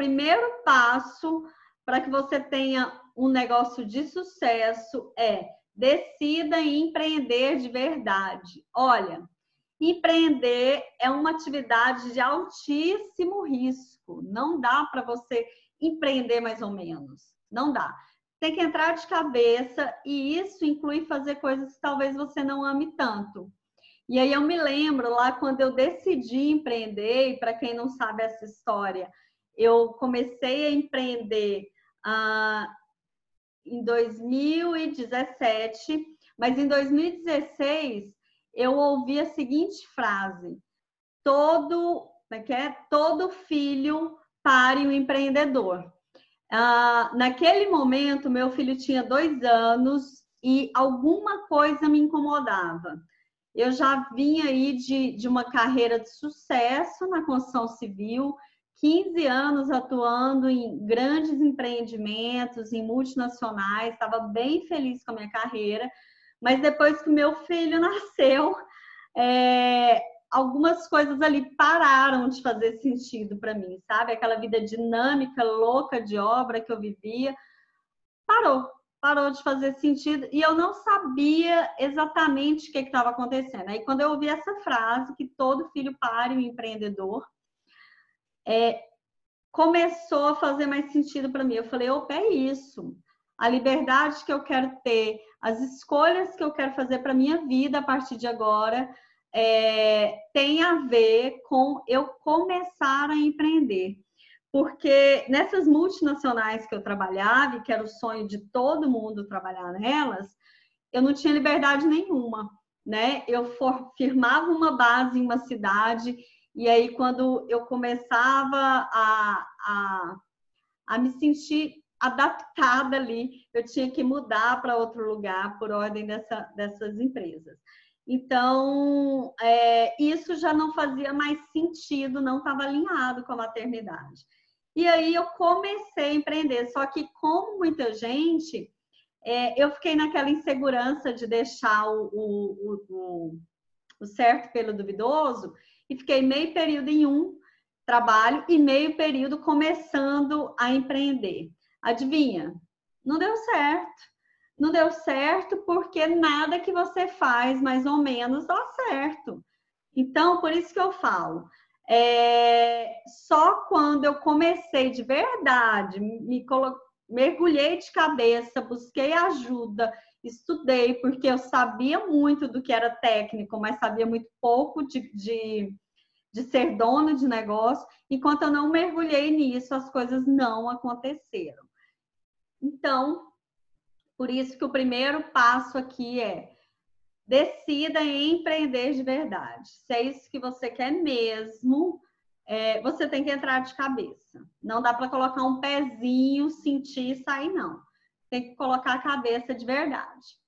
primeiro passo para que você tenha um negócio de sucesso é decida empreender de verdade. Olha, empreender é uma atividade de altíssimo risco. Não dá para você empreender mais ou menos. Não dá. Tem que entrar de cabeça e isso inclui fazer coisas que talvez você não ame tanto. E aí eu me lembro lá quando eu decidi empreender, e para quem não sabe essa história, eu comecei a empreender ah, em 2017, mas em 2016 eu ouvi a seguinte frase: todo, é que é? Todo filho pare um empreendedor. Ah, naquele momento, meu filho tinha dois anos e alguma coisa me incomodava. Eu já vim aí de, de uma carreira de sucesso na construção civil, 15 anos atuando em grandes empreendimentos, em multinacionais, estava bem feliz com a minha carreira, mas depois que meu filho nasceu, é, algumas coisas ali pararam de fazer sentido para mim, sabe? Aquela vida dinâmica, louca de obra que eu vivia, parou parou de fazer sentido e eu não sabia exatamente o que estava acontecendo. Aí, quando eu ouvi essa frase, que todo filho pare um empreendedor, é, começou a fazer mais sentido para mim. Eu falei, opa, é isso. A liberdade que eu quero ter, as escolhas que eu quero fazer para minha vida a partir de agora, é, tem a ver com eu começar a empreender porque nessas multinacionais que eu trabalhava, e que era o sonho de todo mundo trabalhar nelas, eu não tinha liberdade nenhuma, né? Eu for, firmava uma base em uma cidade, e aí quando eu começava a, a, a me sentir adaptada ali, eu tinha que mudar para outro lugar por ordem dessa, dessas empresas. Então, é, isso já não fazia mais sentido, não estava alinhado com a maternidade. E aí eu comecei a empreender. Só que, como muita gente, é, eu fiquei naquela insegurança de deixar o, o, o, o certo pelo duvidoso e fiquei meio período em um trabalho e meio período começando a empreender. Adivinha? Não deu certo. Não deu certo porque nada que você faz mais ou menos dá certo. Então, por isso que eu falo, é, só quando eu comecei de verdade, me colo... mergulhei de cabeça, busquei ajuda, estudei, porque eu sabia muito do que era técnico, mas sabia muito pouco de, de, de ser dono de negócio. Enquanto eu não mergulhei nisso, as coisas não aconteceram. Então, por isso que o primeiro passo aqui é decida empreender de verdade. Se é isso que você quer mesmo, é, você tem que entrar de cabeça. Não dá para colocar um pezinho, sentir e sair, não. Tem que colocar a cabeça de verdade.